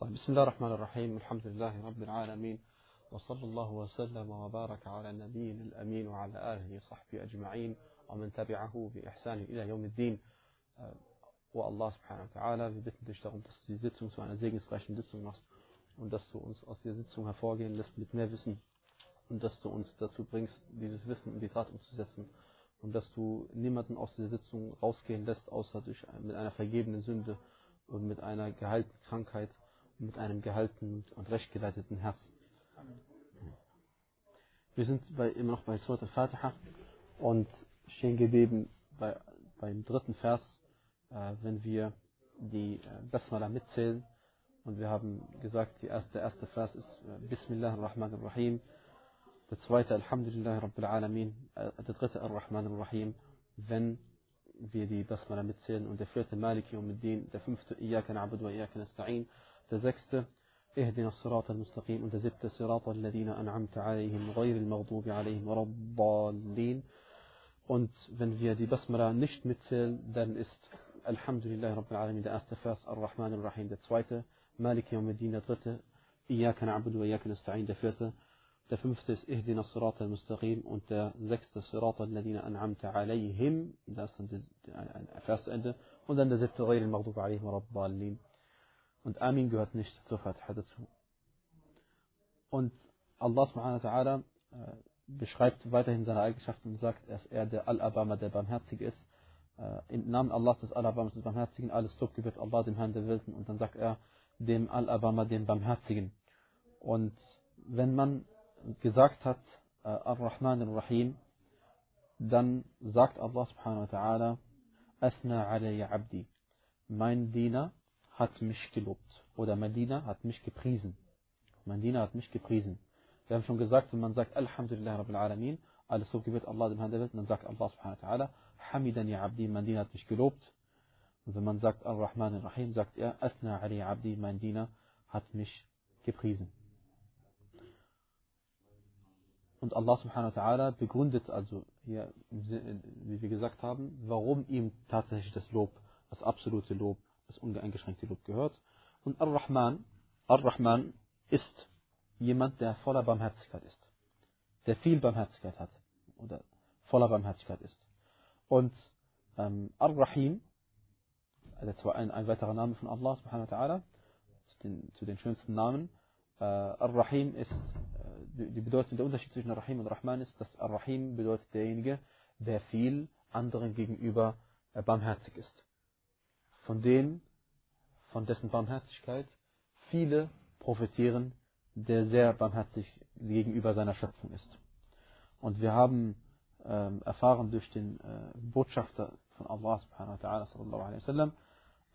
طيب بسم الله الرحمن الرحيم الحمد لله رب العالمين وصلى الله وسلم وبارك على نبينا الأمين وعلى آله وصحبه أجمعين ومن تبعه بإحسان إلى يوم الدين wo Allah subhanahu wa ta'ala, wir bitten dich darum, dass du die Sitzung zu einer segensreichen Sitzung machst und dass du uns aus der Sitzung hervorgehen lässt mit mehr Wissen und dass du uns dazu bringst, dieses Wissen in die Tat umzusetzen und dass du niemanden aus der Sitzung rausgehen lässt, außer durch, mit einer vergebenen Sünde und mit einer geheilten Krankheit und mit einem gehaltenen und rechtgeleiteten Herz. Wir sind bei, immer noch bei Surat al-Fatiha und stehen geblieben bei, beim dritten Vers, äh, wenn wir die äh, Basmala mitzählen. Und wir haben gesagt, erste, der erste Vers ist äh, Bismillah ar-Rahman ar-Rahim. Der zweite Alhamdulillah Rabbil Alamin. Äh, der dritte Ar-Rahman ar-Rahim. Wenn wir die Basmala mitzählen. Und der vierte Maliki Yawmiddin. Der fünfte Iyaka na'budu wa Iyaka nasta'in Der sechste اهدنا الصراط المستقيم und der siebte صراط الذين أنعمت عليهم غير المغضوب عليهم ولا الضالين und wenn wir die Basmala nicht mitzählen, dann ist Alhamdulillah Rabbil Alamin der erste Vers, Ar-Rahman Ar-Rahim der zweite, Malik Yawmiddin der dritte, Iyaka na'budu wa Iyaka nasta'in der vierte, der fünfte ist Ihdina Sirat al-Mustaqim und der sechste Sirat al-Ladina an'amta alayhim, das ist dann der Versende, und dann der siebte Ghayr al-Maghdub alayhim wa Rabballin. und Amin gehört nicht zur Fatiha dazu. Und Allah subhanahu wa ta'ala äh, beschreibt weiterhin seine Eigenschaften und sagt, dass er der Al-Abama, der Barmherzige ist. Äh, Im Namen Allahs des Al-Abamas, des Barmherzigen, alles Lob gebührt Allah, dem Herrn der Welten. Und dann sagt er dem Al-Abama, dem Barmherzigen. Und wenn man gesagt hat, äh, Ar-Rahman Ar-Rahim, dann sagt Allah subhanahu wa ta'ala, Athna alayya abdi. Mein Diener hat mich gelobt. Oder mein Diener hat mich gepriesen. Mein Diener hat mich gepriesen. Wir haben schon gesagt, wenn man sagt Alhamdulillah Rabbil Alamin, alles Lob gebührt Allah dem Herrn der Welt, dann sagt Allah subhanahu wa ta'ala, Hamidan ya Abdi, mein Diener hat mich gelobt. Und wenn man sagt Ar-Rahman Ar-Rahim, sagt er, Athna Ali Abdi, mein Diener hat mich gepriesen. Und Allah subhanahu wa ta'ala begründet also hier, wie wir gesagt haben, warum ihm tatsächlich das Lob, das absolute Lob, das uneingeschränkte Lob gehört. Und Ar-Rahman, Ar-Rahman ist jemand, der voller Barmherzigkeit ist. Der viel Barmherzigkeit hat. Oder voller Barmherzigkeit ist. Und ähm, Ar-Rahim, also ein, ein weiterer Name von Allah subhanahu wa ta'ala, zu den, zu den schönsten Namen, äh, Ar-Rahim ist, äh, die Bedeutung, der Unterschied zwischen Ar-Rahim und Rahman ist, dass Ar-Rahim bedeutet derjenige, der viel anderen gegenüber äh, barmherzig ist. Von denen, von dessen Barmherzigkeit viele profitieren, der sehr barmherzig gegenüber seiner Schöpfung ist. Und wir haben ähm, erfahren durch den äh, Botschafter von Allah subhanahu wa ta'ala sallallahu alaihi wasallam,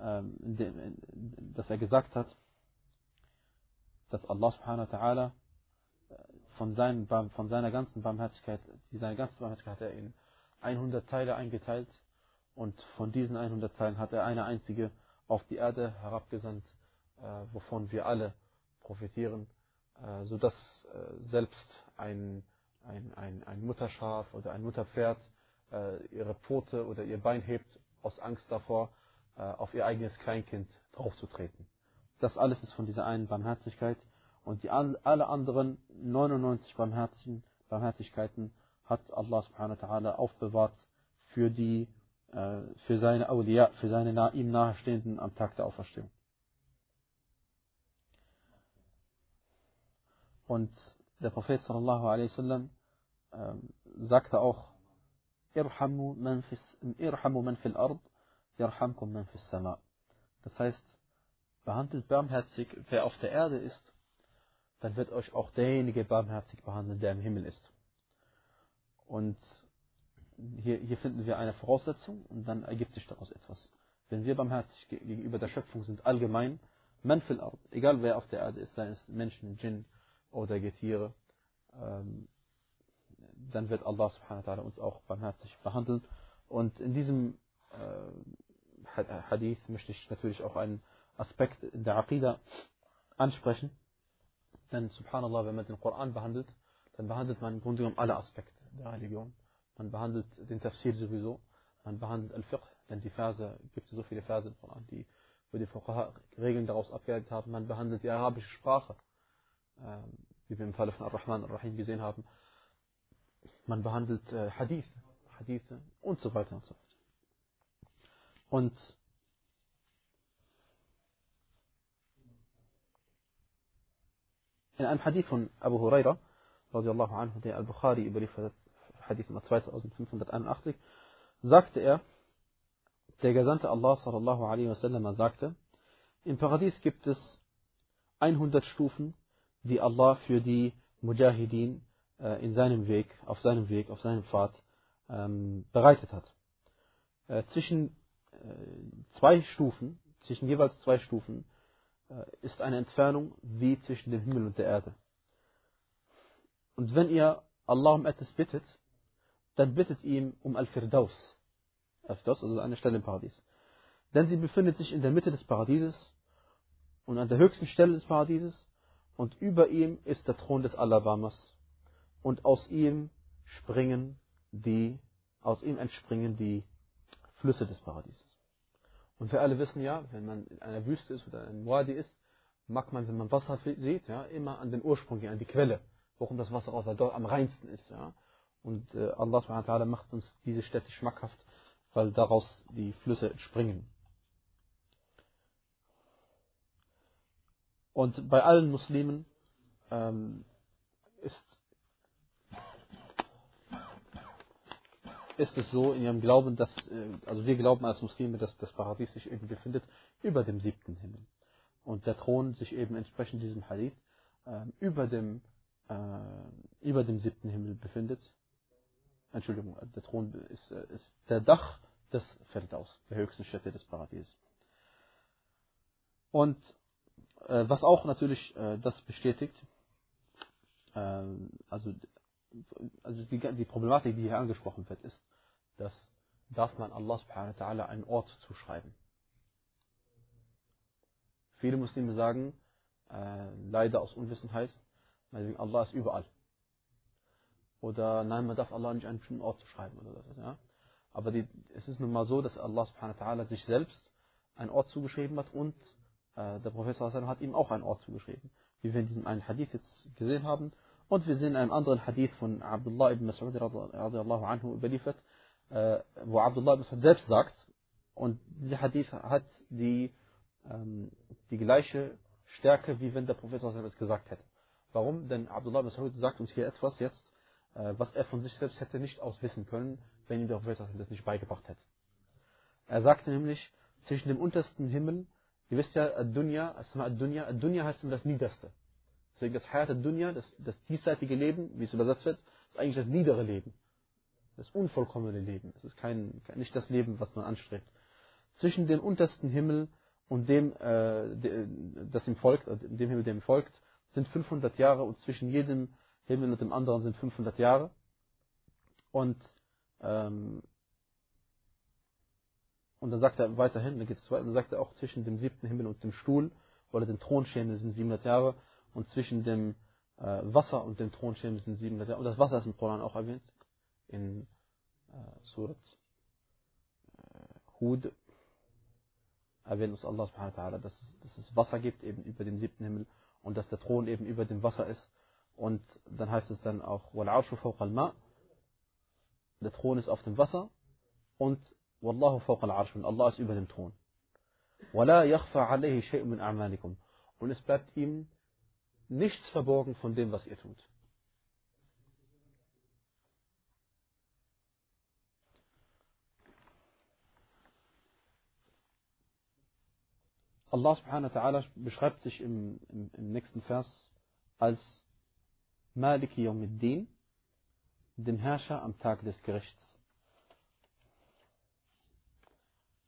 ähm, dass er gesagt hat, dass Allah subhanahu wa ta'ala von, seinen, von seiner ganzen Barmherzigkeit, seine ganze Barmherzigkeit hat er in 100 Teile eingeteilt und von diesen 100 Teilen hat er eine einzige auf die Erde herabgesandt, äh, wovon wir alle profitieren, äh, sodass äh, selbst ein, ein, ein, ein Mutterschaf oder ein Mutterpferd ihre Pfote oder ihr Bein hebt aus Angst davor, auf ihr eigenes Kleinkind draufzutreten. Das alles ist von dieser einen Barmherzigkeit und die alle anderen 99 Barmherzigen, Barmherzigkeiten hat Allah subhanahu wa ta'ala aufbewahrt für die für seine Awliya, für seine ihm nahestehenden am Tag der Auferstehung. Und der Prophet sallallahu alaihi wasallam äh, sagte auch, irhamu man fil ard, yarhamkum man fis sama. Das heißt, behandelt barmherzig, wer auf der Erde ist, dann wird euch auch derjenige barmherzig behandeln, der im Himmel ist. Und hier, hier finden wir eine Voraussetzung und dann ergibt sich daraus etwas. Wenn wir barmherzig gegenüber der Schöpfung sind, allgemein, man fil ard, egal wer auf der Erde ist, seien es Menschen, Djinn oder Getiere, ähm, dann wird Allah subhanahu wa ta'ala uns auch barmherzig behandeln. Und in diesem äh, Hadith möchte ich natürlich auch einen Aspekt in der Aqidah ansprechen. Denn subhanallah, wenn man den Koran behandelt, dann behandelt man im Grunde genommen alle Aspekte der Religion. Man behandelt den Tafsir sowieso, man behandelt Al-Fiqh, denn die Verse, gibt so viele Verse im Koran, die wo die Fuqaha Regeln daraus abgeleitet haben, man behandelt die arabische Sprache, ähm, wie wir im Falle von Ar-Rahman Ar-Rahim gesehen haben, man behandelt äh, Hadith, Hadithe und so weiter und so weiter. Und in einem Hadith von Abu Huraira, radiallahu anhu, der Al-Bukhari überliefert, Hadith Nummer 2581, sagte er, der Gesandte Allah sallallahu alaihi wasallam sagte, im Paradies gibt es 100 Stufen, die Allah für die Mujahideen äh, in seinem Weg, auf seinem Weg, auf seinem Pfad ähm, bereitet hat. Äh, zwischen äh, zwei Stufen, zwischen jeweils zwei Stufen, äh, ist eine Entfernung wie zwischen dem Himmel und der Erde. Und wenn ihr Allah um etwas bittet, dann bittet ihm um Al-Firdaus. Al-Firdaus, also eine Stelle im Paradies. Denn sie befindet sich in der Mitte des Paradieses und an der höchsten Stelle des Paradieses und über ihm ist der Thron des Alabamas und aus ihm springen die, aus ihm entspringen die Flüsse des Paradieses. Und wir alle wissen ja, wenn man in einer Wüste ist oder in Wadi ist, mag man, wenn man Wasser sieht, ja, immer an den Ursprung gehen, an die Quelle, warum das Wasser auch dort am reinsten ist. Ja. Und äh, Allah macht uns diese Städte schmackhaft, weil daraus die Flüsse entspringen. Und bei allen Muslimen ähm, ist, ist es so in ihrem Glauben, dass, äh, also wir glauben als Muslime, dass das Paradies sich eben befindet über dem siebten Himmel. Und der Thron sich eben entsprechend diesem Hadith äh, über, dem, äh, über dem siebten Himmel befindet. Entschuldigung, der Thron ist, äh, ist der Dach des Feldaus, der höchsten Stätte des Paradieses. Und äh, was auch natürlich äh, das bestätigt, äh, also, also die, die, Problematik, die hier angesprochen wird, ist, dass darf man Allah subhanahu wa ta'ala einen Ort zuschreiben. Viele Muslime sagen, äh, leider aus Unwissenheit, Allah ist überall. Oder nein, man darf Allah nicht einen bestimmten Ort zuschreiben oder so. Ja? Aber die, es ist nun mal so, dass Allah subhanahu wa ta'ala sich selbst einen Ort zugeschrieben hat und äh, der Prophet hat ihm auch einen Ort zugeschrieben, wie wir in diesem einen Hadith jetzt gesehen haben. Und wir sehen in einem anderen Hadith von Abdullah ibn Mas'ud radiallahu anhu überliefert, äh, wo Abdullah ibn Mas'ud selbst sagt, und dieser Hadith hat die, ähm, die gleiche Stärke, wie wenn der Prophet es gesagt hätte. Warum? Denn Abdullah ibn Mas'ud sagt uns hier etwas jetzt, was er von sich selbst hätte nicht auswissen können, wenn ihm der Prophet das nicht beigebracht hätte. Er sagte nämlich, zwischen dem untersten Himmel Ihr wisst ja, Ad-Dunya, Ad-Dunya, Ad-Dunya heißt immer das Niederste. Deswegen das Hayat Ad-Dunya, das, das diesseitige Leben, wie es übersetzt wird, ist eigentlich das niedere Leben. Das unvollkommene Leben. Es ist kein, nicht das Leben, was man anstrebt. Zwischen dem untersten Himmel und dem, äh, das ihm folgt, äh, dem Himmel, dem folgt, sind 500 Jahre und zwischen jedem Himmel und dem anderen sind 500 Jahre. Und ähm, und dann sagt er weiterhin, dann geht es weiter, dann sagt er auch zwischen dem siebten Himmel und dem Stuhl oder dem Thronschemel sind 700 Jahre und zwischen dem äh, Wasser und dem Thronschemel sind 700 Jahre. Und das Wasser ist im Koran auch erwähnt, in äh, Surat äh, Hud erwähnt uns Allah subhanahu wa ta'ala, dass, dass es Wasser gibt eben über dem siebten Himmel und dass der Thron eben über dem Wasser ist. Und dann heißt es dann auch, وَالْعَرْشُ Der Thron ist auf dem Wasser und Wallahu fawqa al-arsh und Allah ist über dem Thron. ولا يخفى عليه شيء من أعمالكم und es bleibt ihm nichts verborgen von dem, was ihr tut. Allah subhanahu wa ta'ala beschreibt sich im, im, im nächsten Vers als Maliki Yawmiddin, dem Herrscher am Tag des Gerichts.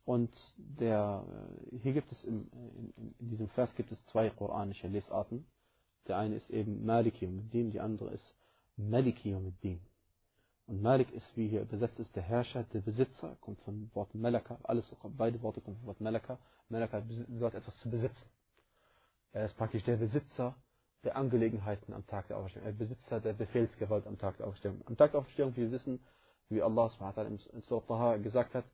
Und der, äh, hier gibt es im, in, in, diesem Vers gibt es zwei koranische Lesarten. Der eine ist eben Maliki Din, die andere ist Maliki Din. Und Malik ist, wie hier übersetzt ist, der Herrscher, der Besitzer, kommt vom Wort Malaka, alles, beide Worte kommen vom Wort Malaka. Malaka bedeutet etwas zu besitzen. Er ist praktisch der Besitzer der Angelegenheiten am Tag der Auferstehung, der Besitzer der Befehlsgewalt am Tag der Auferstehung. Am Tag der Auferstehung, wir wissen, wie Allah in Surah Taha gesagt hat,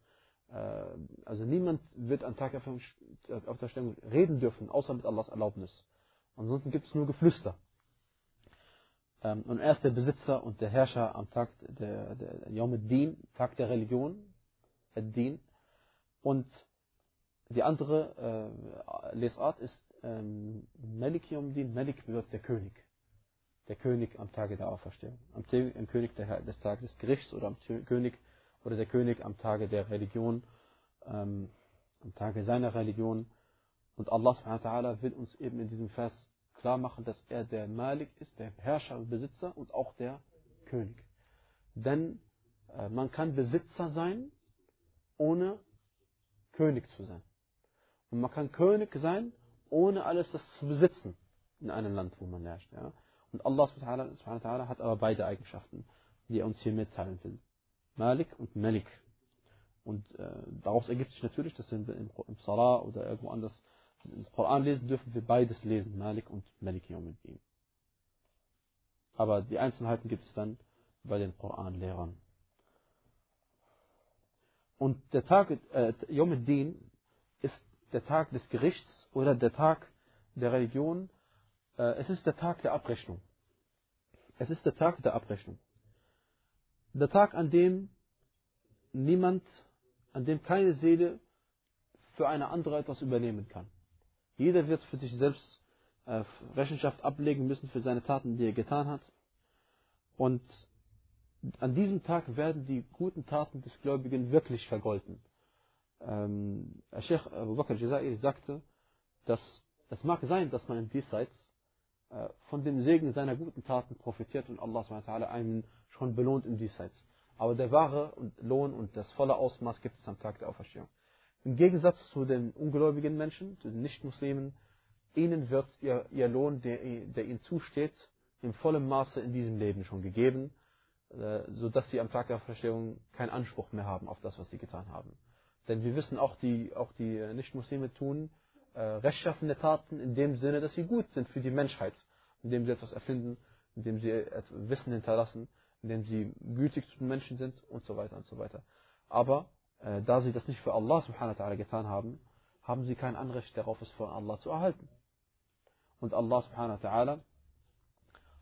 äh, also niemand wird am Tag der Stellung reden dürfen, außer mit Allahs Erlaubnis. Ansonsten gibt es nur Geflüster. Ähm, und er ist der Besitzer und der Herrscher am Tag der, der Yom Din, Tag der Religion, Ad-Din. Und die andere äh, Lesart ist ähm, Malik Yom Din. Malik bedeutet der König. Der König am Tage der Auferstehung. Am, am König der, des Tages des Gerichts oder am König oder der König am Tage der Religion, ähm, am Tage seiner Religion. Und Allah subhanahu wa will uns eben in diesem Vers klar machen, dass er der Malik ist, der Herrscher und Besitzer und auch der König. Denn äh, man kann Besitzer sein, ohne König zu sein. Und man kann König sein, ohne alles das zu besitzen in einem Land, wo man herrscht. Ja? Und Allah subhanahu wa hat aber beide Eigenschaften, die er uns hier mitteilen will. Malik und Malik. Und äh, daraus ergibt sich natürlich, dass wir im, im Salah oder irgendwo anders im Koran lesen, dürfen wir beides lesen, Malik und Malik Yawmiddin. Aber die Einzelheiten gibt es dann bei den Koranlehrern. Und der Tag äh, Yawmiddin der Tag des Gerichts oder der Tag der Religion. Äh, es ist der Tag der Abrechnung. Es ist der Tag der Abrechnung. Der Tag, an dem niemand, an dem keine Seele für eine andere etwas übernehmen kann. Jeder wird für sich selbst äh, Rechenschaft ablegen müssen für seine Taten, die er getan hat. Und an diesem Tag werden die guten Taten des Gläubigen wirklich vergolten. Ähm, Sheikh Abu Bakr Jazairi sagte, dass es mag sein, dass man im Diesseits äh, von dem Segen seiner guten Taten profitiert und Allah einen schon belohnt im Diesseits. Aber der wahre Lohn und das volle Ausmaß gibt es am Tag der Auferstehung. Im Gegensatz zu den ungläubigen Menschen, zu den Nichtmuslimen, ihnen wird ihr, ihr Lohn, der, der, ihnen zusteht, in vollem Maße in diesem Leben schon gegeben, äh, sodass sie am Tag der Auferstehung keinen Anspruch mehr haben auf das, was sie getan haben. Denn wir wissen, auch die, auch die Nichtmuslime tun äh, rechtschaffende Taten in dem Sinne, dass sie gut sind für die Menschheit, indem sie etwas erfinden, indem sie Wissen hinterlassen, indem sie gütig zu den Menschen sind und so weiter und so weiter. Aber äh, da sie das nicht für Allah subhanahu wa ta'ala getan haben, haben sie kein Anrecht darauf, es von Allah zu erhalten. Und Allah subhanahu wa ta'ala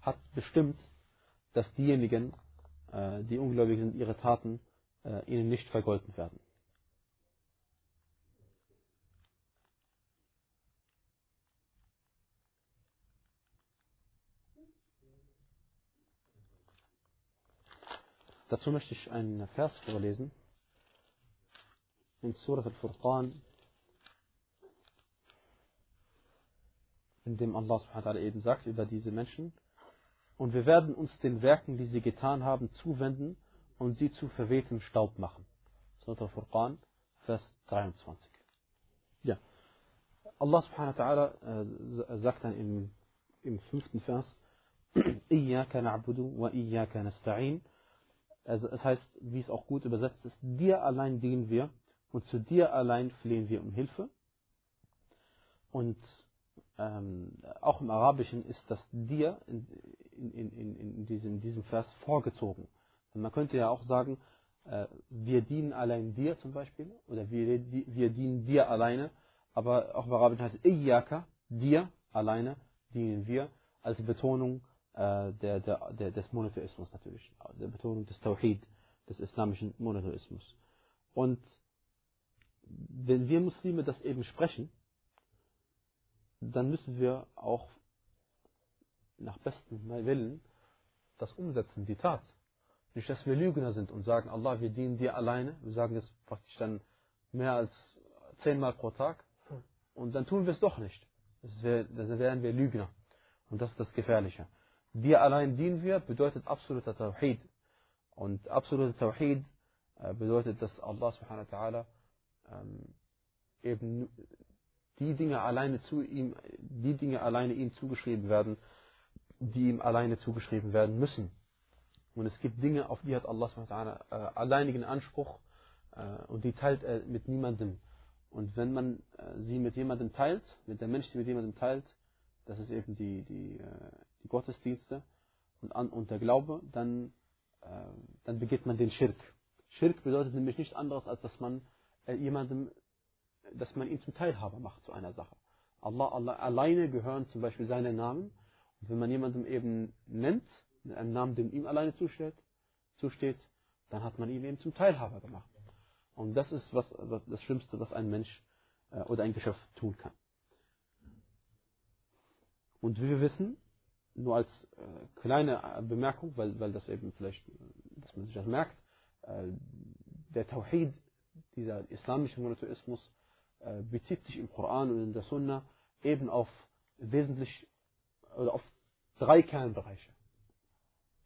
hat bestimmt, dass diejenigen, äh, die ungläubig sind, ihre Taten äh, ihnen nicht vergolten werden. Dazu möchte ich einen Vers vorlesen. In Surah Al-Furqan, in dem Allah subhanahu eben sagt über diese Menschen, und wir werden uns den Werken, die sie getan haben, zuwenden und sie zu verwehtem Staub machen. Surah Al-Furqan, Vers 23. Ja. Allah subhanahu wa ta'ala äh, sagt dann im, im fünften Vers, إِيَّاكَ نَعْبُدُ وَإِيَّاكَ نَسْتَعِينُ also es heißt, wie es auch gut übersetzt ist, dir allein dienen wir und zu dir allein flehen wir um Hilfe. Und ähm, auch im Arabischen ist das dir in, in, in, in, diesem, in diesem Vers vorgezogen. Und man könnte ja auch sagen, äh, wir dienen allein dir zum Beispiel, oder wir, wir dienen dir alleine, aber auch im Arabischen heißt Iyaka, dir alleine dienen wir, als Betonung äh, der, der, der, des Monotheismus natürlich, der Betonung des Tawhid, des islamischen Monotheismus. Und wenn wir Muslime das eben sprechen, dann müssen wir auch nach bestem Willen das umsetzen, die Tat. Nicht, dass wir Lügner sind und sagen, Allah, wir dienen dir alleine. Wir sagen das praktisch dann mehr als zehnmal pro Tag. Und dann tun wir es doch nicht. Wär, dann wären wir Lügner. Und das ist das Gefährliche. Dir allein dienen wir bedeutet absoluter Tawhid. Und absoluter Tawhid äh, bedeutet, dass Allah subhanahu wa ta'ala ähm, eben die Dinge alleine zu ihm, die Dinge alleine ihm zugeschrieben werden, die ihm alleine zugeschrieben werden müssen. Und es gibt Dinge, auf die hat Allah subhanahu wa ta'ala äh, alleinigen Anspruch äh, und die teilt er mit niemandem. Und wenn man sie mit jemandem teilt, mit der Mensch sie mit jemandem teilt, das ist eben die, die, die Gottesdienste und, an, und der Glaube, dann, äh, dann begeht man den Schirk. Schirk bedeutet nämlich nichts anderes, als dass man äh, jemandem, dass man ihn zum Teilhaber macht zu einer Sache. Allah, Allah alleine gehören zum Beispiel seine Namen. Und wenn man jemandem eben nennt, einen Namen, den ihm alleine zusteht, zusteht, dann hat man ihn eben zum Teilhaber gemacht. Und das ist was, was das Schlimmste, was ein Mensch äh, oder ein Geschäft tun kann. Und wie wir wissen, nur als äh, kleine Bemerkung, weil, weil das eben vielleicht, dass man sich das merkt, äh, der Tawhid, dieser islamische Monotheismus, äh, bezieht sich im Koran und in der Sunna eben auf wesentlich oder auf drei Kernbereiche,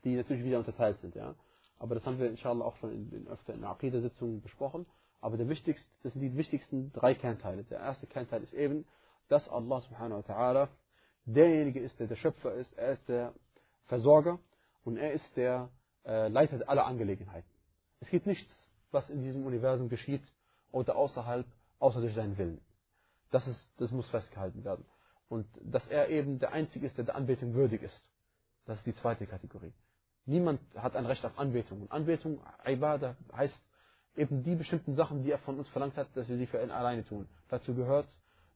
die natürlich wieder unterteilt sind. Ja? Aber das haben wir inshallah auch schon in, in öfter in Aqidah-Sitzungen besprochen. Aber der wichtigste, das sind die wichtigsten drei Kernteile. Der erste Kernteil ist eben, dass Allah subhanahu wa ta'ala derjenige ist, der der Schöpfer ist, er ist der Versorger und er ist der äh, Leiter aller Angelegenheiten. Es gibt nichts, was in diesem Universum geschieht oder außerhalb, außer durch seinen Willen. Das, ist, das muss festgehalten werden. Und dass er eben der Einzige ist, der der Anbetung würdig ist. Das ist die zweite Kategorie. Niemand hat ein Recht auf Anbetung. Und Anbetung, Ibadah, heißt eben die bestimmten Sachen, die er von uns verlangt hat, dass wir sie für ihn alleine tun. Dazu gehört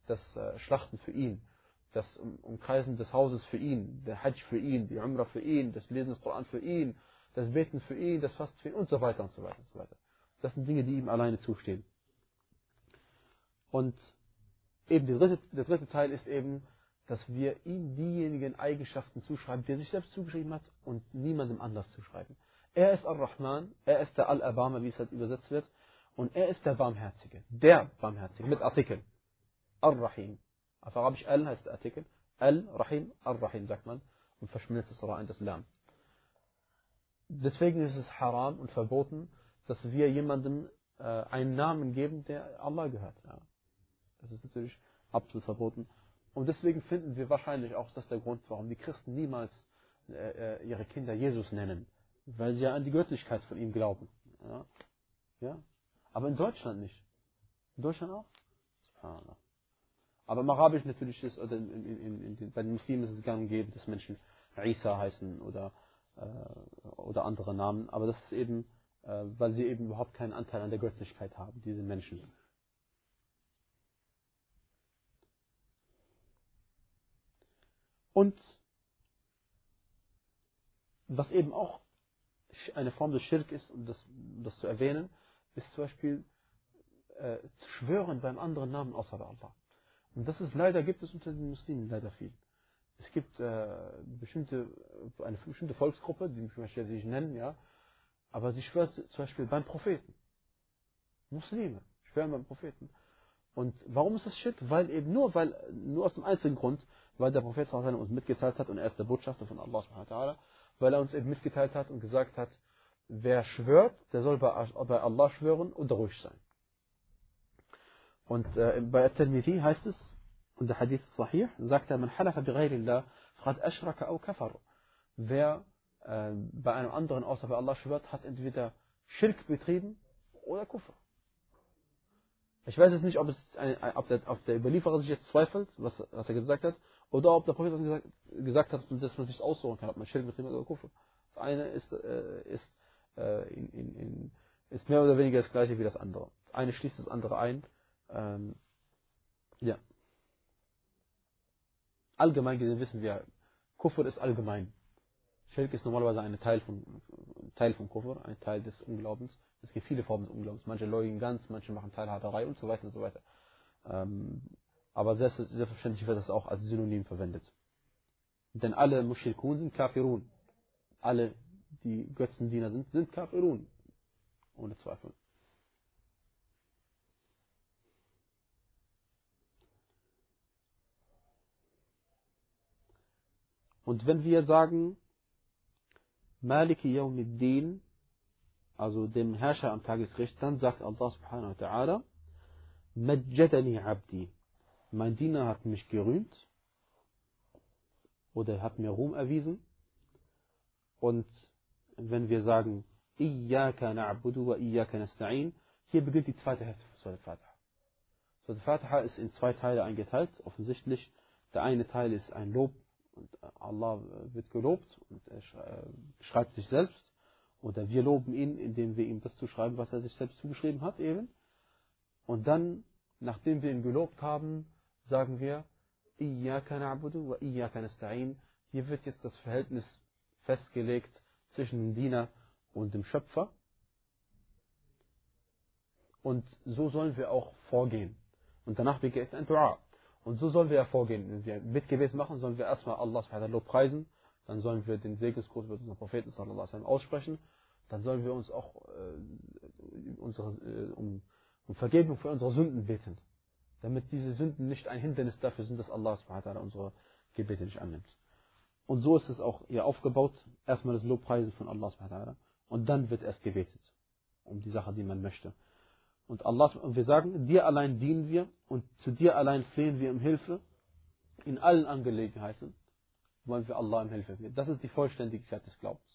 das äh, Schlachten für ihn, das Umkreisen des Hauses für ihn, der Hajj für ihn, die Umrah für ihn, das Lesen des Koran für ihn, das Beten für ihn, das Fasten für ihn und so weiter und so weiter und so weiter. Das sind Dinge, die ihm alleine zustehen. Und eben der dritte, der dritte Teil ist eben, dass wir ihm diejenigen Eigenschaften zuschreiben, die er sich selbst zugeschrieben hat und niemandem anders zuschreiben. Er ist Ar-Rahman, er ist der Al-Abama, wie es halt übersetzt wird, und er ist der Barmherzige, der Barmherzige, mit Artikel. Ar-Rahim. Auf Arabisch Al heißt der Artikel. Al-Rahim, Ar-Rahim sagt man, und verschmilzt das Ra in das Lam. Deswegen ist es haram und verboten, dass wir jemandem äh, einen Namen geben, der Allah gehört. Ja. Das ist natürlich absolut verboten. Und deswegen finden wir wahrscheinlich auch, das ist der Grund, warum die Christen niemals äh, äh, ihre Kinder Jesus nennen. Weil sie ja an die Göttlichkeit von ihm glauben. Ja? ja? Aber in Deutschland nicht. In Deutschland auch? Aber im Arabisch natürlich ist, oder in, in, in, bei den Muslimen ist es gang und gäbe, dass Menschen Isa heißen oder, äh, oder andere Namen. Aber das ist eben, äh, weil sie eben überhaupt keinen Anteil an der Göttlichkeit haben, diese Menschen. Und was eben auch eine Form des Schirk ist, um das, um das zu erwähnen, ist zum Beispiel äh, zu schwören beim anderen Namen außer bei Allah. Und das ist leider, gibt es unter den Muslimen leider viel. Es gibt äh, bestimmte, eine bestimmte Volksgruppe, die möchte ich nennen, ja, aber sie schwört zum Beispiel beim Propheten. Muslime schwören beim Propheten. Und warum ist das Schirk? Weil eben nur, weil, nur aus dem einzigen Grund, weil der Prophet uns mitgeteilt hat und er ist der Botschafter von Allah subhanahu weil er uns eben mitgeteilt hat und gesagt hat, wer schwört, der soll bei, Allah schwören und ruhig sein. Und äh, bei At-Tirmidhi heißt es, und der Hadith Sahih, sagt er, man halafa bi ghayrillah, faqad ashraka au kafar. Wer äh, bei einem anderen außer bei Allah schwört, hat entweder Schirk betrieben oder Kufr. Ich weiß jetzt nicht, ob, es ein, ob, der, ob der Überlieferer sich jetzt zweifelt, was, was er gesagt hat, oder ob der Prophet gesagt, gesagt hat, dass man sich aussuchen kann, ob man Schirk betrieben oder Kufr. Das eine ist, äh, ist, äh, in, in, in, ist mehr oder weniger das gleiche wie das andere. Das eine schließt das andere ein. Ähm, ja. Allgemein gesehen wissen wir, Kufr ist allgemein. Schirk ist normalerweise ein Teil von, Teil von Kufr, ein Teil des Unglaubens. Es gibt viele Formen des Unglaubens. Manche leugnen ganz, manche machen Teilhaberei und so weiter und so weiter. Ähm, aber selbstverständlich wird das auch als Synonym verwendet. Denn alle Mushrikun sind Kafirun. Alle, die Götzendiener sind, sind Kafirun. Ohne Zweifel. Und wenn wir sagen, Maliki Yawmiddin, also dem Herrscher am Tagesgericht, dann sagt Allah subhanahu wa ta'ala, Majjadani Abdi. Mein Diener hat mich gerühmt oder hat mir Ruhm erwiesen. Und wenn wir sagen, Iyaka na'budu wa Iyaka nasta'in, hier beginnt die zweite Hälfte von Surah Al-Fatiha. Surah Al-Fatiha ist in zwei Teile eingeteilt, offensichtlich. Der eine Teil ist ein Lob und Allah wird gelobt und er schreibt sich selbst. Oder wir loben ihn, indem wir ihm das zuschreiben, was er sich selbst zugeschrieben hat eben. Und dann, nachdem wir ihn gelobt haben, sagen wir. Hier wird jetzt das Verhältnis festgelegt zwischen dem Diener und dem Schöpfer. Und so sollen wir auch vorgehen. Und danach begeht ein Dua. Und so sollen wir ja vorgehen. Wenn wir Mitgebet machen, sollen wir erstmal Allah subhanahu preisen. Dann sollen wir den Segensgruß über unseren Propheten sallallahu alaihi aussprechen. Dann sollen wir uns auch äh, unsere, äh, um, um Vergebung für unsere Sünden beten. Damit diese Sünden nicht ein Hindernis dafür sind, dass Allah subhanahu unsere Gebete nicht annimmt. Und so ist es auch hier aufgebaut. Erstmal das Lobpreisen von Allah subhanahu und dann wird erst gebetet. Um die Sache, die man möchte. Und Allah, und wir sagen, dir allein dienen wir und zu dir allein flehen wir um Hilfe. In allen Angelegenheiten wollen wir Allah um Hilfe bitten. Das ist die Vollständigkeit des Glaubens.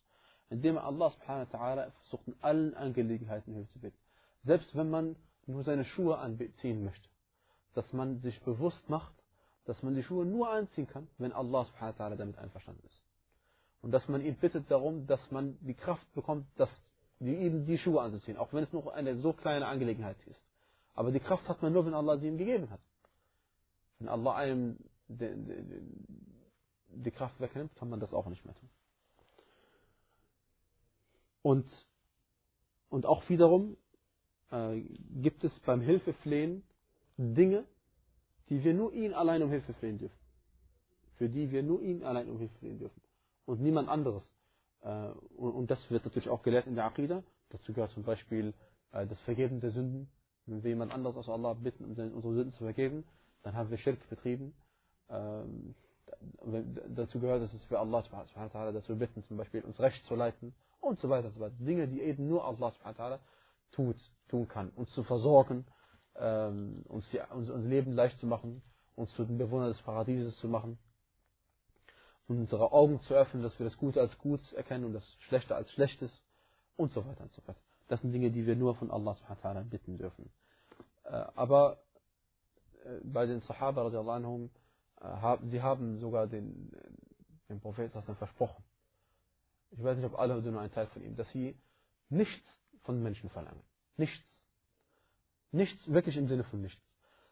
Indem Allah subhanahu wa ta'ala versucht in allen Angelegenheiten Hilfe zu bitten. Selbst wenn man nur seine Schuhe anziehen möchte. Dass man sich bewusst macht, dass man die Schuhe nur anziehen kann, wenn Allah subhanahu wa ta'ala damit einverstanden ist. Und dass man ihn bittet darum, dass man die Kraft bekommt, dass die, ihm die Schuhe anzuziehen, auch wenn es noch eine so kleine Angelegenheit ist. Aber die Kraft hat man nur, wenn Allah sie ihm gegeben hat. Wenn Allah einem die, die, die Kraft wegnimmt, kann man das auch nicht mehr tun. Und, und auch wiederum äh, gibt es beim Hilfeflehen Dinge, die wir nur ihn allein um Hilfe flehen dürfen. Für die wir nur ihn allein um Hilfe flehen dürfen. Und niemand anderes. Äh, und das wird natürlich auch gelehrt in der Aqidah. Dazu gehört zum Beispiel äh, das Vergeben der Sünden. Wenn wir jemand anderes aus Allah bitten, um unsere Sünden zu vergeben, dann haben wir Schirk betrieben. Ähm, dazu gehört es, dass wir Allah dazu bitten, zum Beispiel uns recht zu leiten und so weiter und so weiter. Dinge, die eben nur Allah tut, tun kann, uns zu versorgen, ähm, uns, die, uns unser Leben leicht zu machen, uns zu den Bewohnern des Paradieses zu machen unsere Augen zu öffnen, dass wir das Gute als gut erkennen und das Schlechte als Schlechtes und so weiter und so fort. Das sind Dinge, die wir nur von Allah subhanahu bitten dürfen. Äh, aber äh, bei den Sahaba anhum, äh, sie haben sogar den, den Propheten versprochen. Ich weiß nicht, ob alle nur ein Teil von ihm, dass sie nichts von Menschen verlangen. Nichts. Nichts, wirklich im Sinne von nichts.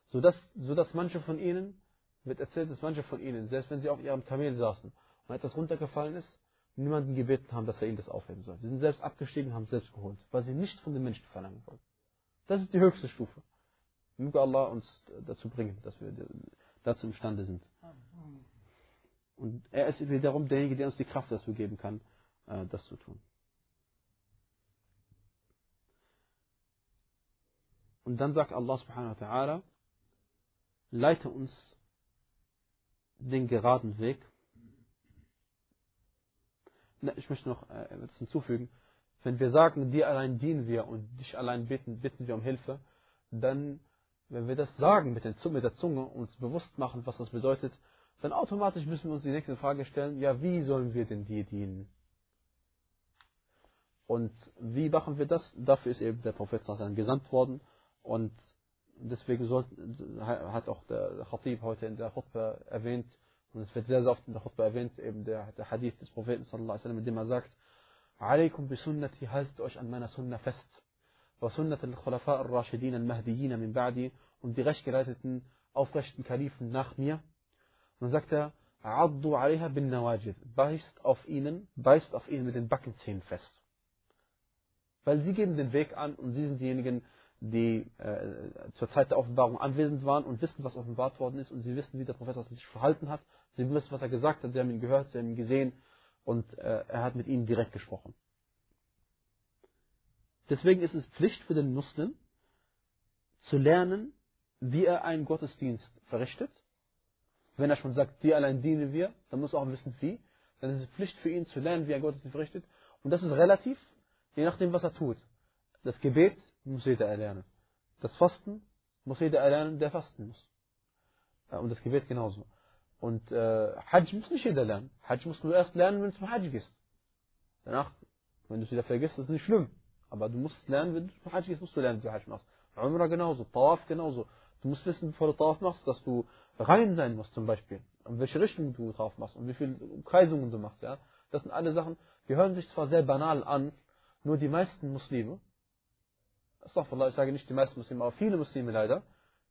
Sodass, sodass manche von ihnen wird erzählt, dass manche von ihnen, selbst wenn sie auf ihrem Kamel saßen und etwas runtergefallen ist, niemanden gebeten haben, dass er ihnen das aufheben soll. Sie sind selbst abgestiegen und haben selbst geholt, weil sie nichts von den Menschen verlangen wollen. Das ist die höchste Stufe. Möge Allah uns dazu bringen, dass wir dazu imstande sind. Und er ist wiederum derjenige, der uns die Kraft dazu geben kann, äh, das zu tun. Und dann sagt Allah subhanahu wa ta'ala, leite uns den geraden Weg. Ich möchte noch äh, etwas hinzufügen. Wenn wir sagen, dir allein dienen wir und dich allein bitten, bitten wir um Hilfe, dann, wenn wir das sagen mit, der Zunge, uns bewusst machen, was das bedeutet, dann automatisch müssen wir uns die nächste Frage stellen, ja, wie sollen wir denn dir dienen? Und wie machen wir das? Dafür ist eben der Prophet gesandt worden und deswegen soll, hat auch der Khatib heute in der Khutbah erwähnt, und es wird sehr, sehr oft in der Khutbah erwähnt, eben der, der Hadith des Propheten sallallahu in dem er sagt, bi sunnati, haltet euch an meiner Sunna fest. Sunnat al-Khulafa al-Rashidin al-Mahdiyyin min ba'di, und die rechtgeleiteten, aufrechten Kalifen nach mir. Und dann sagt er, alayha bin nawajid, beißt auf ihnen, beißt auf ihnen mit den Backenzähnen fest. Weil sie geben den Weg an und sie sind diejenigen, die äh, zur Zeit der Offenbarung anwesend waren und wissen, was offenbart worden ist und sie wissen, wie der Prophet sich verhalten hat. Sie wissen, was er gesagt hat, sie haben ihn gehört, sie haben ihn gesehen und äh, er hat mit ihnen direkt gesprochen. Deswegen ist es Pflicht für den Muslim, zu lernen, wie er einen Gottesdienst verrichtet. Wenn er schon sagt, dir allein dienen wir, dann muss er auch wissen, wie. Dann ist es Pflicht für ihn zu lernen, wie er Gottesdienst verrichtet. Und das ist relativ, je nachdem, was er tut. Das Gebet muss jeder erlernen. Das Fasten muss jeder erlernen, der fasten muss. Und das Gebet genauso. Und äh, Hajj muss nicht jeder lernen. Hajj musst du erst lernen, wenn du zum Hajj gehst. Danach, wenn du es wieder vergisst, ist es nicht schlimm. Aber du musst lernen, wenn du zum Hajj gehst, musst du lernen, wie du Hajj machst. Umrah genauso, Tawaf genauso. Du musst wissen, bevor du Tawaf machst, dass du rein sein musst zum Beispiel. Und welche Richtung du drauf machst und wie viele Kreisungen du machst. Ja? Das sind alle Sachen, die hören sich zwar sehr banal an, nur die meisten Muslime Astaghfirullah, ich sage nicht die meisten Muslime, aber viele Muslime leider,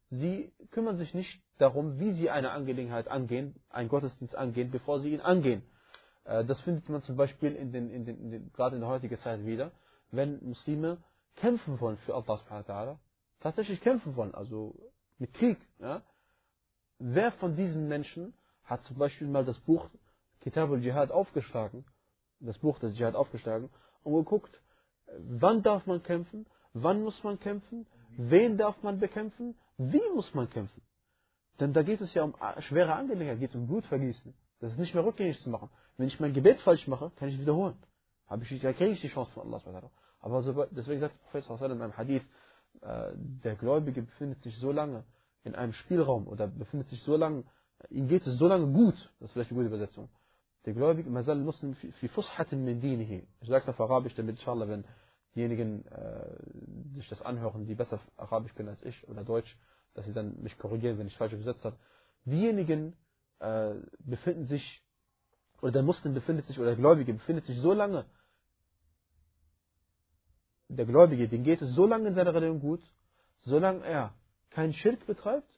sie kümmern sich nicht darum, wie sie eine Angelegenheit angehen, einen Gottesdienst angehen, bevor sie ihn angehen. Äh, das findet man zum Beispiel in den, in den, in den, gerade in der heutigen Zeit wieder, wenn Muslime kämpfen wollen für Allah subhanahu wa ta'ala, tatsächlich kämpfen wollen, also mit Krieg. Ja? Wer von diesen Menschen hat zum Beispiel mal das Buch Kitab al-Jihad aufgeschlagen, das Buch des Jihad aufgeschlagen und geguckt, wann darf man kämpfen, wann muss man kämpfen, wen darf man bekämpfen, wie muss man kämpfen. Denn da geht es ja um schwere Angelegenheiten, geht es um Blutvergießen. Das ist nicht mehr rückgängig zu machen. Wenn ich mein Gebet falsch mache, kann ich wiederholen. Habe ich, da kriege ich die Chance von Allah. Aber deswegen sagt der Prophet in einem Hadith, äh, der Gläubige befindet sich so lange in einem Spielraum oder befindet sich so lange, ihm geht es so lange gut, das ist vielleicht eine gute Übersetzung. Der Gläubige, Masal Muslim, fi. Ich sage es auf Arabisch, damit inshallah, wenn diejenigen äh, sich das anhören, die besser Arabisch können als ich oder Deutsch, dass sie dann mich korrigieren, wenn ich falsch übersetzt habe. Diejenigen äh, befinden sich, oder der Muslim befindet sich, oder der Gläubige befindet sich so lange, der Gläubige, dem geht es so lange in seiner Religion gut, solange er keinen Schirk betreibt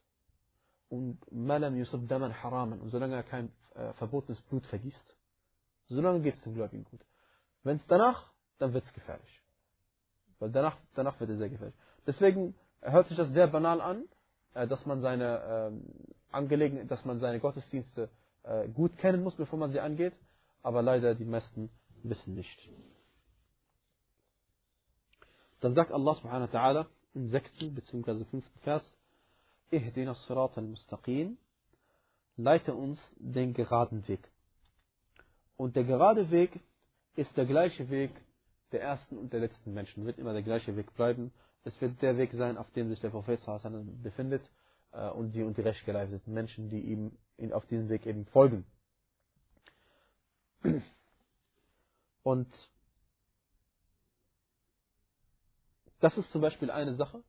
und Malam Yusuf Daman Haraman und solange er kein äh, verbotenes Blut vergießt, solange geht es dem Gläubigen gut. Wenn es danach, dann wird es gefährlich. Weil danach, danach wird es sehr gefährlich. Deswegen hört sich das sehr banal an, äh, dass man seine ähm, Angelegenheiten, dass man seine Gottesdienste äh, gut kennen muss, bevor man sie angeht, aber leider die meisten wissen nicht. Dann sagt Allah subhanahu wa ta'ala im sechsten bzw. fünften Vers, Ihdina sirat al-mustaqim, leite uns den geraden Weg. Und der gerade Weg ist der gleiche Weg der ersten und der letzten Menschen, wird immer der gleiche Weg bleiben. Es wird der Weg sein, auf dem sich der Prophet befindet äh, und die und die rechtgeleiteten Menschen, die ihm auf diesem Weg eben folgen. Und das ist zum Beispiel eine Sache,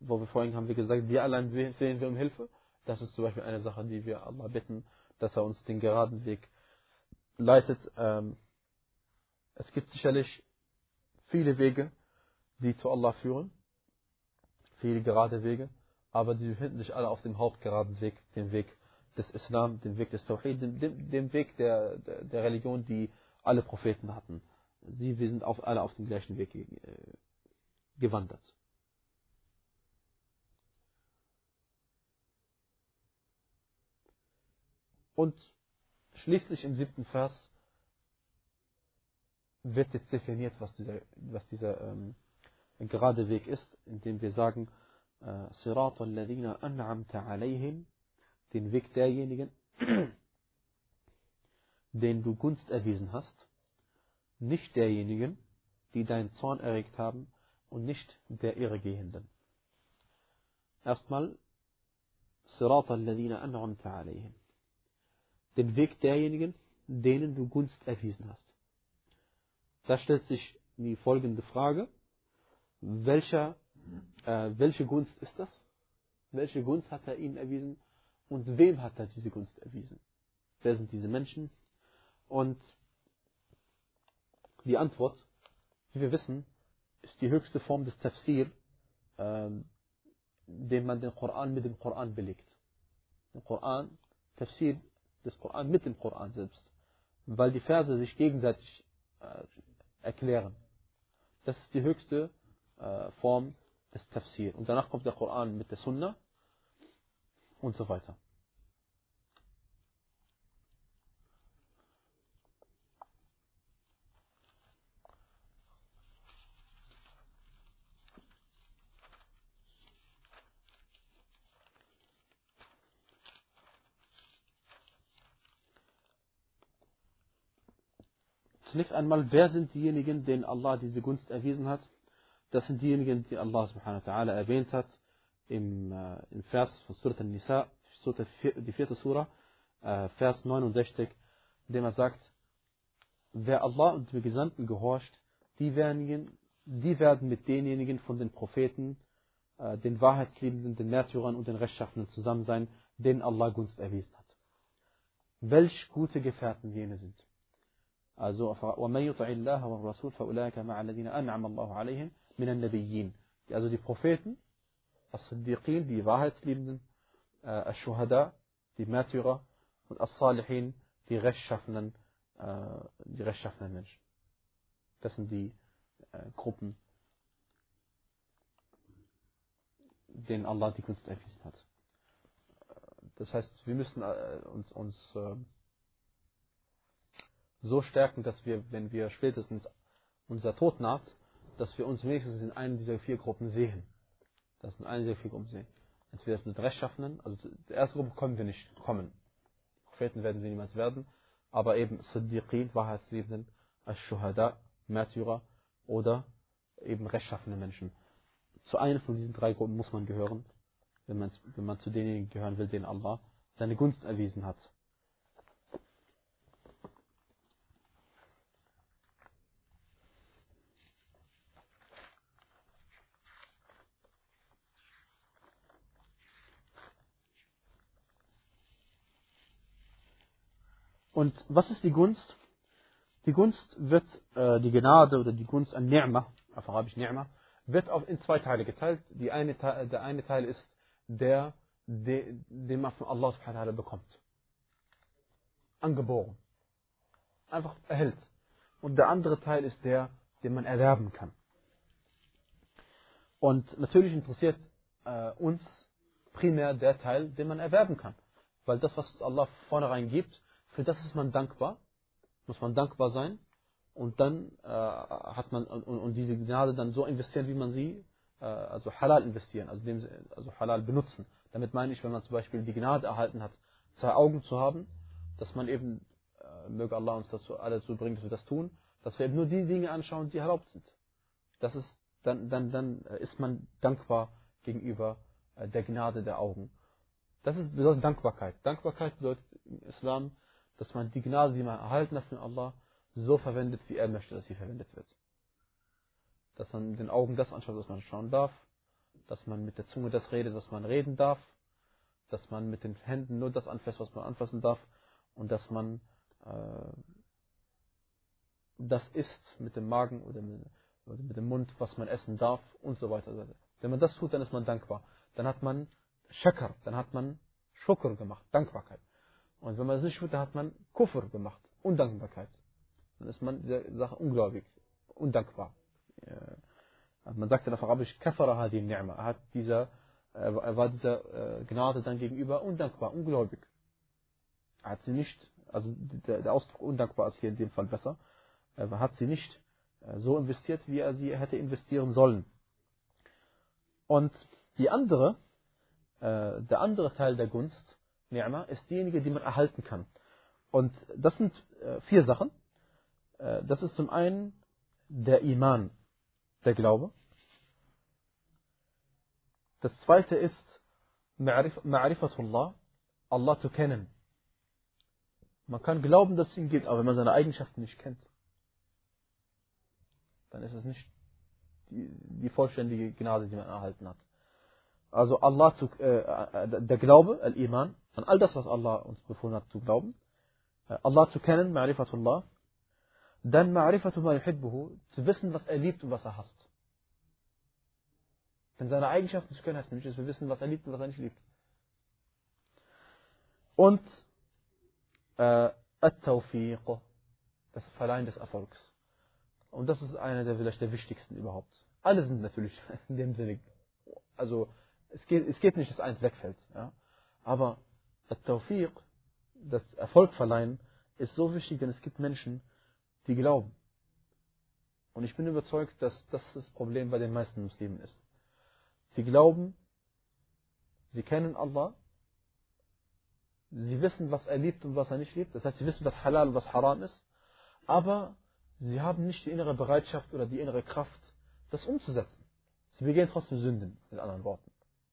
wo wir vorhin haben wir gesagt, wir allein sehen wir um Hilfe. Das ist zum Beispiel eine Sache, die wir Allah bitten, dass er uns den geraden Weg leitet. Ähm, es gibt sicherlich viele Wege, die zu Allah führen, viele gerade Wege, aber die befinden sich alle auf dem hauptgeraden Weg, dem Weg des Islam, dem Weg des Tawhid, dem, dem, dem Weg der, der, der, Religion, die alle Propheten hatten. Sie, wir sind auf, alle auf dem gleichen Weg äh, gewandert. Und schließlich im siebten Vers wird jetzt definiert, was dieser, was dieser ähm, gerade Weg ist, indem wir sagen, äh, Sirat al-Ladina an'amta alayhim, den Weg derjenigen, den du Gunst erwiesen hast, nicht derjenigen, die deinen Zorn erregt haben und nicht der Irregehenden. Erstmal, Sirat al-Ladina an'amta alayhim den Weg derjenigen, denen du Gunst erwiesen hast. Da stellt sich die folgende Frage. Welcher, äh, welche Gunst ist das? Welche Gunst hat er ihnen erwiesen? Und wem hat er diese Gunst erwiesen? Wer sind diese Menschen? Und die Antwort, wie wir wissen, ist die höchste Form des Tafsir, äh, den man den Koran mit dem Koran belegt. Der Koran, Tafsir des Koran mit dem Koran selbst. Weil die Verse sich gegenseitig äh, erklären. Das ist die höchste äh, Form des Tafsir. Und danach kommt der Koran mit der Sunna und so weiter. Zunächst einmal, wer sind diejenigen, denen Allah diese Gunst erwiesen hat? Das sind diejenigen, die Allah subhanahu wa ta'ala erwähnt hat im, äh, im Vers von Surat al-Nisa, die vierte Surah, äh, Vers 69, indem er sagt, wer Allah und dem Gesandten gehorcht, die werden, die werden mit denjenigen von den Propheten, äh, den Wahrheitsliebenden, den Märtyrern und den Rechtschaffenen zusammen sein, denen Allah Gunst erwiesen hat. Welch gute Gefährten jene sind. Also, وَمَنْ يُطَعِ اللَّهَ وَالرَّسُولَ فَأُولَٰئِكَ مَعَ الَّذِينَ أَنْعَمَ اللَّهُ عَلَيْهِمْ مِنَ النَّبِيِّينَ also die Propheten, As-Siddiqin, die Wahrheitsliebenden, äh, Ash-Shuhada, die Märtyrer und As-Salihin, die rechtschaffenen, äh, die rechtschaffenen Menschen. Das sind die äh, Gruppen, denen Allah die Gunst erwiesen hat. Das heißt, wir müssen äh, uns, uns äh, so stärken, dass wir, wenn wir spätestens unser Tod naht, dass wir uns wenigstens in einer dieser vier Gruppen sehen. Das sind eine dieser vier Gruppen sehen. Entweder mit Rechtschaffenen, also die erste Gruppe können wir nicht kommen. Propheten werden wir niemals werden, aber eben Siddiqin, Wahrheitsliebenden, Ash-Shuhada, Märtyrer oder eben rechtschaffene Menschen. Zu einer von diesen drei Gruppen muss man gehören, wenn man, wenn man zu denjenigen gehören will, denen Allah seine Gunst erwiesen hat. Und was ist die Gunst? Die Gunst wird, äh, die Gnade oder die Gunst an Ni'ma, auf Arabisch Ni'ma, wird auf in zwei Teile geteilt. Die eine, der eine Teil ist der, den man von Allah subhanahu wa bekommt. Angeboren. Einfach erhält. Und der andere Teil ist der, den man erwerben kann. Und natürlich interessiert äh, uns primär der Teil, den man erwerben kann. Weil das, was Allah vornherein gibt, für das ist man dankbar, muss man dankbar sein und dann äh, hat man und, und, diese Gnade dann so investieren, wie man sie, äh, also halal investieren, also, dem, also halal benutzen. Damit meine ich, wenn man zum Beispiel die Gnade erhalten hat, zwei Augen zu haben, dass man eben, äh, möge Allah uns dazu alle dazu bringen, dass wir das tun, dass wir eben nur die Dinge anschauen, die erlaubt sind. Das ist, dann, dann, dann ist man dankbar gegenüber äh, der Gnade der Augen. Das ist bedeutet Dankbarkeit. Dankbarkeit bedeutet im Islam, dass man die Gnade, die man erhalten hat von Allah, so verwendet, wie er möchte, dass sie verwendet wird. Dass man mit den Augen das anschaut, was man schauen darf, dass man mit der Zunge das redet, was man reden darf, dass man mit den Händen nur das anfasst, was man anfassen darf und dass man äh, das isst mit dem Magen oder mit, oder mit, dem Mund, was man essen darf und so weiter. Wenn man das tut, dann ist man dankbar. Dann hat man Shakar, dann hat man Shukr gemacht, Dankbarkeit. Und wenn man das nicht tut, dann hat man Kufr gemacht, Undankbarkeit. Dann ist man dieser Sache ungläubig, undankbar. Man sagt dann auf Arabisch, Kafara hadi ni'ma. Er hat dieser, er war dieser äh, Gnade dann gegenüber undankbar, ungläubig. Er hat sie nicht, also der, Ausdruck undankbar ist hier in dem Fall besser. Er hat sie nicht äh, so investiert, wie er sie hätte investieren sollen. Und die andere, äh, der andere Teil der Gunst, Ni'ma, ist diejenige, die man erhalten kann. Und das sind vier Sachen. Das ist zum einen der Iman, der Glaube. Das zweite ist Ma'rifatullah, Allah zu kennen. Man kann glauben, dass es ihn gibt, aber wenn man seine Eigenschaften nicht kennt, dann ist es nicht die, die vollständige Gnade, die man erhalten hat. Also Allah zu, äh, äh der Glaube, Al-Iman, an all das, was Allah uns befohlen hat zu glauben, äh, Allah zu kennen, Ma'rifatullah, dann Ma'rifatu ma yuhibbuhu, zu wissen, was er liebt und was er hasst. Denn seine Eigenschaften zu können heißt nämlich, dass wir wissen, was er liebt und was er nicht liebt. Und äh, At-Tawfiq, das Verleihen des Erfolgs. Und das ist einer der vielleicht der wichtigsten überhaupt. Alle sind natürlich in dem Sinne, also es geht, es geht nicht, dass eins wegfällt. Ja? Aber At-Tawfiq, das Erfolg verleihen, ist so wichtig, denn es gibt Menschen, die glauben. Und ich bin überzeugt, dass das das Problem bei den meisten Muslimen ist. Sie glauben, sie kennen Allah, sie wissen, was er liebt und was er nicht liebt. Das heißt, sie wissen, was halal und was haram ist, aber sie haben nicht die innere Bereitschaft oder die innere Kraft, das umzusetzen. Sie begehen trotzdem Sünden, mit anderen Worten.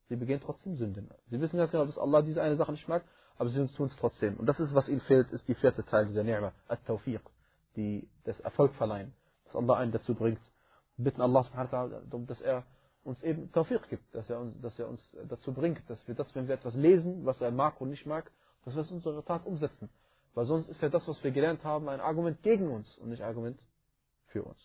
Sie begehen trotzdem Sünden. Sie wissen ganz genau, dass Allah diese eine Sache nicht mag, aber sie tun es trotzdem. Und das ist, was ihnen fehlt, ist die vierte Teil dieser Ni'ma, At-Tawfiq die das Erfolg verleihen, dass Allah einen dazu bringt. Wir bitten Allah darum, dass er uns eben Tawfiq gibt, dass er uns, dass er uns dazu bringt, dass wir das, wenn wir etwas lesen, was er mag und nicht mag, dass wir es in unsere Tat umsetzen. Weil sonst ist ja das, was wir gelernt haben, ein Argument gegen uns und nicht Argument für uns.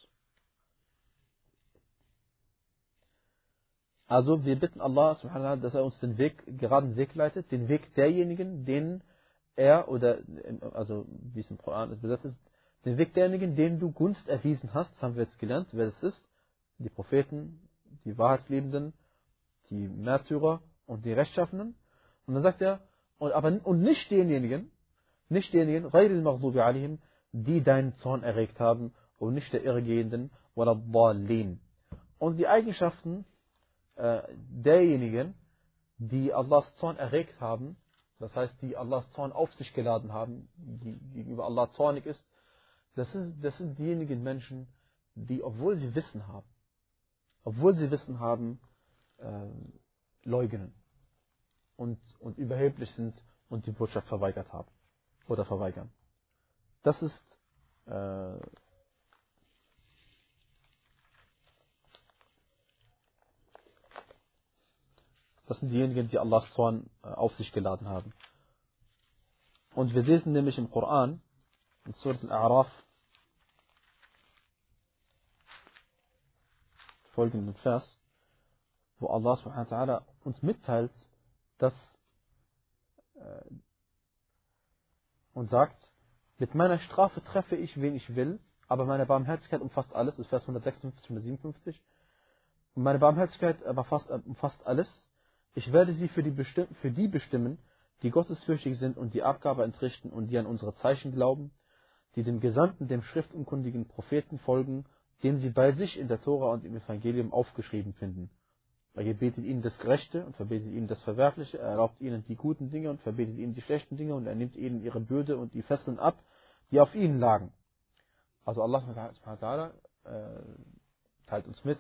Also wir bitten Allah, dass er uns den Weg, geraden Weg leitet, den Weg derjenigen, denen er oder, also wie es im Koran besetzt ist, den Weg derjenigen, denen du Gunst erwiesen hast, haben wir jetzt gelernt, wer das ist, die Propheten, die Wahrheitsliebenden, die Märtyrer und die Rechtschaffenen. Und dann sagt er, und, aber, und nicht denjenigen, nicht denjenigen, die deinen Zorn erregt haben und nicht der Irrgehenden, und die Eigenschaften äh, derjenigen, die Allahs Zorn erregt haben, das heißt, die Allahs Zorn auf sich geladen haben, die gegenüber Allah zornig ist, das, ist, das sind diejenigen Menschen, die, obwohl sie Wissen haben, obwohl sie Wissen haben, äh, leugnen und, und überheblich sind und die Botschaft verweigert haben oder verweigern. Das ist äh, Das sind diejenigen, die Allahs Zorn äh, auf sich geladen haben. Und wir lesen nämlich im Koran, in Surat al-A'raf, folgenden Vers, wo Allah subhanahu wa ta'ala uns mitteilt, dass äh, und sagt, mit meiner Strafe treffe ich, wen ich will, aber meine Barmherzigkeit umfasst alles, das ist Vers 156, 157. Und meine Barmherzigkeit umfasst, umfasst alles. Ich werde sie für die, für die bestimmen, die gottesfürchtig sind und die Abgabe entrichten und die an unsere Zeichen glauben, die dem Gesandten, dem schriftunkundigen Propheten folgen, den sie bei sich in der Tora und im Evangelium aufgeschrieben finden. Er gebietet ihnen das Gerechte und verbietet ihnen das Verwerfliche, er erlaubt ihnen die guten Dinge und verbietet ihnen die schlechten Dinge und er nimmt ihnen ihre Bürde und die Fesseln ab, die auf ihnen lagen. Also Allah äh, teilt uns mit,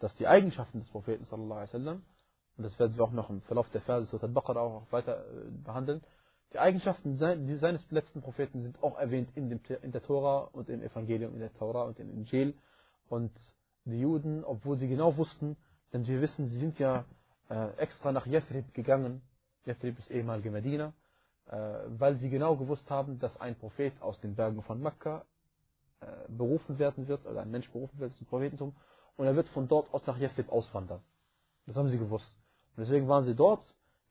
dass die Eigenschaften des Propheten sallallahu alaihi wasallam und das werden wir auch noch im Verlauf der Verse Surat al-Baqarah auch weiter äh, behandeln. Die Eigenschaften seines letzten Propheten sind auch erwähnt in, dem, in der Tora und im Evangelium, in der Tora und im Injil. Und die Juden, obwohl sie genau wussten, denn wir wissen, sie sind ja äh, extra nach Yathrib gegangen, Yathrib ist ehemalige Medina, äh, weil sie genau gewusst haben, dass ein Prophet aus den Bergen von Mekka äh, berufen werden wird, oder ein Mensch berufen wird zum Prophetentum, und er wird von dort aus nach Yathrib auswandern. Das haben sie gewusst. Und deswegen waren sie dort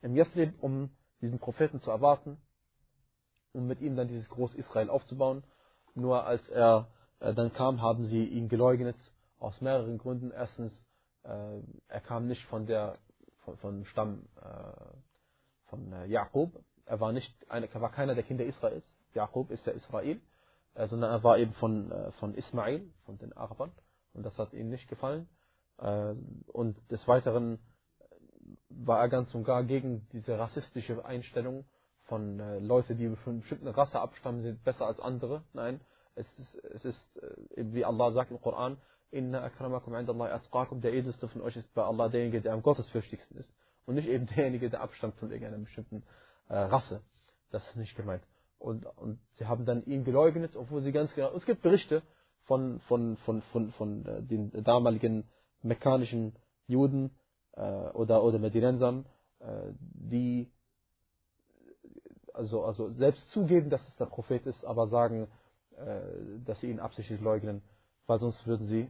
im Yathrib, um diesen Propheten zu erwarten, um mit ihm dann dieses Groß-Israel aufzubauen. Nur als er äh, dann kam, haben sie ihn geleugnet, aus mehreren Gründen. Erstens, äh, er kam nicht von der von, von Stamm äh, von Jakob. Er war nicht er war keiner der Kinder Israels. Jakob ist der Israel, sondern er war eben von von Ismail, von den Arabern. Und das hat ihm nicht gefallen. Und des Weiteren war er ganz und gar gegen diese rassistische Einstellung von äh, Leute, die von einer bestimmten Rasse abstammen, sind besser als andere. Nein, es ist, es ist äh, wie Allah sagt im Koran, Inna akramakum indallahi atqakum, der edelste von euch ist bei Allah derjenige, der am gottesfürchtigsten ist. Und nicht eben derjenige, der abstammt von irgendeiner bestimmten äh, Rasse. Das ist nicht gemeint. Und, und sie haben dann ihn geleugnet, obwohl sie ganz genau. Es gibt Berichte von, von, von, von, von, von äh, den damaligen mekkanischen Juden oder, oder Medinensern, äh, die also, also selbst zugeben, dass es der Prophet ist, aber sagen, äh, dass sie ihn absichtlich leugnen, weil sonst würden sie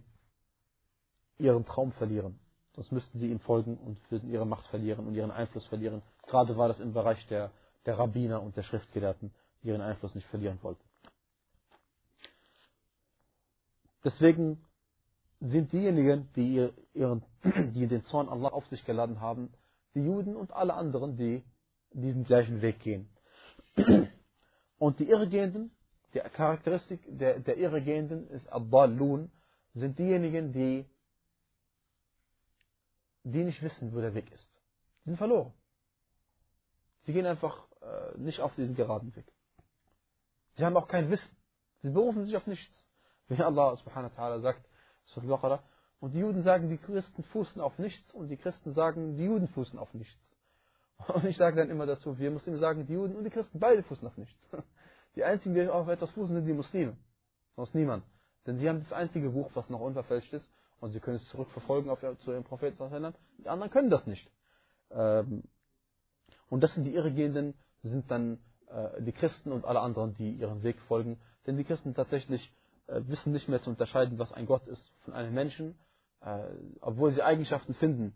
ihren Traum verlieren. Sonst müssten sie ihm folgen und würden ihre Macht verlieren und ihren Einfluss verlieren. Gerade war das im Bereich der, der Rabbiner und der Schriftgelehrten, die ihren Einfluss nicht verlieren wollten. Deswegen sind diejenigen, die, ihren, die den Zorn Allah auf sich geladen haben, die Juden und alle anderen, die diesen gleichen Weg gehen. Und die Irregehenden, die Charakteristik der, der Irregehenden ist Abdallun, sind diejenigen, die, die nicht wissen, wo der Weg ist. Sie sind verloren. Sie gehen einfach äh, nicht auf diesen geraden Weg. Sie haben auch kein Wissen. Sie berufen sich auf nichts. Wie Allah subhanahu wa ta'ala sagt, und die Juden sagen, die Christen fußen auf nichts und die Christen sagen, die Juden fußen auf nichts. Und ich sage dann immer dazu, wir Muslime sagen, die Juden und die Christen beide fußen auf nichts. Die einzigen, die auf etwas fußen, sind die Muslime. Sonst niemand. Denn sie haben das einzige Buch, was noch unverfälscht ist und sie können es zurückverfolgen auf, zu ihrem Propheten. Die anderen können das nicht. Ähm, und das sind die Irregehenden, sind dann äh, die Christen und alle anderen, die ihren Weg folgen. Denn die Christen tatsächlich wissen nicht mehr zu unterscheiden, was ein Gott ist von einem Menschen, äh, obwohl sie Eigenschaften finden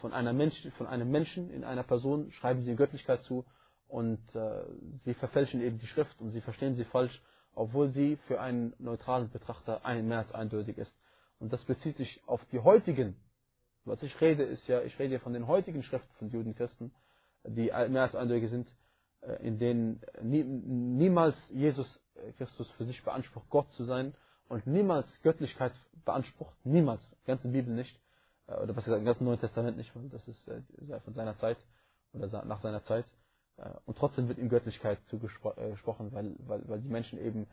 von, einer Mensch, von einem Menschen in einer Person schreiben sie Göttlichkeit zu und äh, sie verfälschen eben die Schrift und sie verstehen sie falsch, obwohl sie für einen neutralen Betrachter ein, mehr als eindeutig ist. Und das bezieht sich auf die heutigen, was ich rede, ist ja, ich rede von den heutigen Schriften von Juden Christen, die mehr als eindeutig sind, äh, in denen nie, niemals Jesus Christus für sich beansprucht, Gott zu sein und niemals Göttlichkeit beansprucht, niemals, die ganze Bibel nicht, äh, oder was gesagt, im ganzen Neuen Testament nicht, weil das ist äh, von seiner Zeit oder nach seiner Zeit. Äh, und trotzdem wird ihm Göttlichkeit zugesprochen, weil, weil, weil die Menschen eben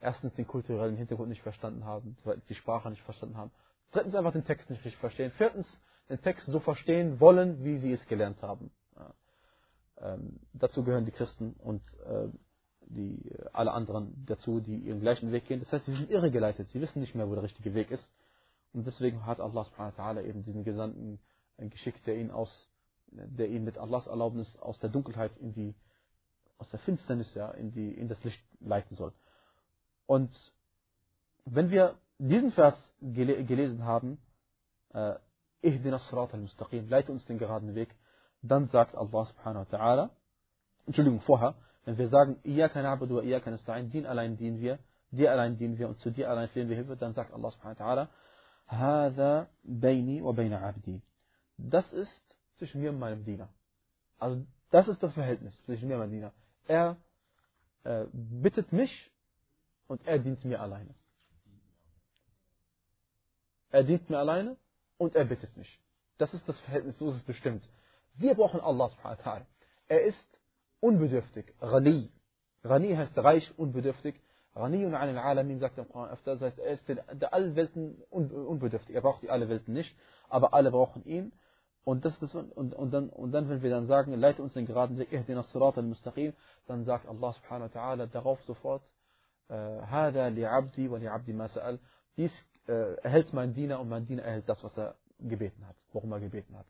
erstens den kulturellen Hintergrund nicht verstanden haben, zweitens die Sprache nicht verstanden haben, drittens einfach den Text nicht richtig verstehen, viertens den Text so verstehen wollen, wie sie es gelernt haben. Ähm, dazu gehören die Christen und äh, die, alle anderen dazu, die ihren gleichen Weg gehen. Das heißt, sie sind irregeleitet, sie wissen nicht mehr, wo der richtige Weg ist. Und deswegen hat Allah subhanahu wa ta'ala eben diesen Gesandten geschickt, der ihn aus, der ihn mit Allahs Erlaubnis aus der Dunkelheit in die, aus der Finsternis, ja, in die, in das Licht leiten soll. Und wenn wir diesen Vers gele gelesen haben, äh, Ihdina leite uns den geraden Weg, dann sagt Allah subhanahu wa ta'ala, Entschuldigung, vorher, wenn wir sagen, Iyaka na'budu wa Iyaka nasta'in, din allein dienen wir, dir allein dienen wir und zu dir allein fehlen wir Hilfe, dann sagt Allah subhanahu wa ta'ala, Hada bayni wa bayna abdi. Das ist zwischen mir und meinem Diener. Also das ist das Verhältnis zwischen mir und meinem Diener. Er äh, bittet mich und er dient mir alleine. Er dient mir alleine und er bittet mich. Das ist das Verhältnis, so ist es bestimmt. Wir brauchen Allah subhanahu wa ta'ala. Er ist unbedürftig, Ghani. Ghani heißt reich, unbedürftig. Ghaniyun an al-Alamin sagt im Koran öfter, das heißt, er ist der, der allen Welten unbedürftig. Er braucht die alle Welten nicht, aber alle brauchen ihn. Und, das, das, und, und, dann, und dann, wenn wir dann sagen, leite uns den geraden Weg, ihdina sirat al-mustaqim, dann sagt Allah subhanahu wa ta'ala darauf sofort, هذا لعبدي ولعبدي ما سأل. Dies äh, erhält mein Diener und mein Diener erhält das, was er gebeten hat, worum er gebeten hat.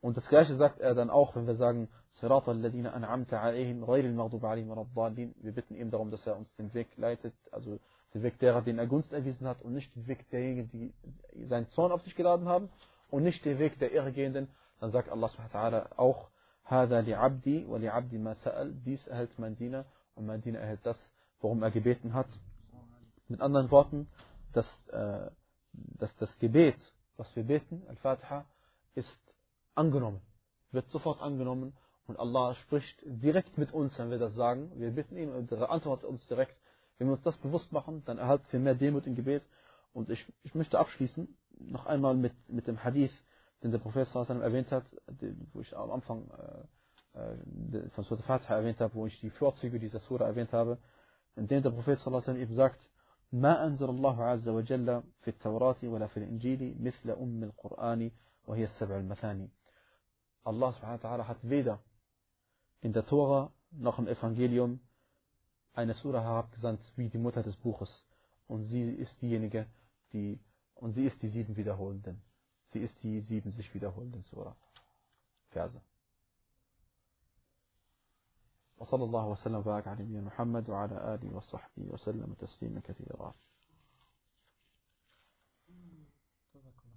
Und das gleiche sagt er dann auch, wenn wir sagen, صراط الذين أنعمت عليهم غير المغضوب عليهم ولا الضالين. Wir bitten ihm darum, dass er uns den Weg leitet, also den Weg derer, den er Gunst erwiesen hat und nicht den Weg derjenigen, die seinen Zorn auf sich geladen haben und nicht den Weg der Irregehenden. Dann sagt Allah subhanahu wa ta'ala auch, هذا لعبدي ولعبدي ما سأل. Dies erhält mein Diener und mein Diener erhält das, worum er gebeten hat. Mit anderen Worten, dass, äh, dass das Gebet, was wir beten, Al-Fatiha, ist angenommen, wird sofort angenommen und Allah spricht direkt mit uns, wenn wir das sagen. Wir bitten ihn und er antwortet uns direkt. Wenn wir uns das bewusst machen, dann erhalten wir mehr Demut im Gebet. Und ich, ich möchte abschließen, noch einmal mit, mit dem Hadith, den der Prophet sallam erwähnt hat, wo ich am Anfang äh, äh von Surah Fatiha erwähnt habe, wo ich die Vorzüge dieser Surah erwähnt habe, in dem der Prophet sallam eben sagt, ما أنزل الله عز وجل في التوراة ولا في الإنجيل مثل أم القرآن وهي السبع المثاني. Allah subhanahu wa ta'ala hat weder in der Tora noch im Evangelium eine Sura herabgesandt wie die Mutter des Buches. Und sie ist diejenige, die, und sie ist die sieben wiederholenden. Sie ist die sieben sich wiederholenden Sura. Verse. وصلى الله وسلم وبارك على نبينا محمد وعلى آله وصحبه وسلم تسليما كثيرا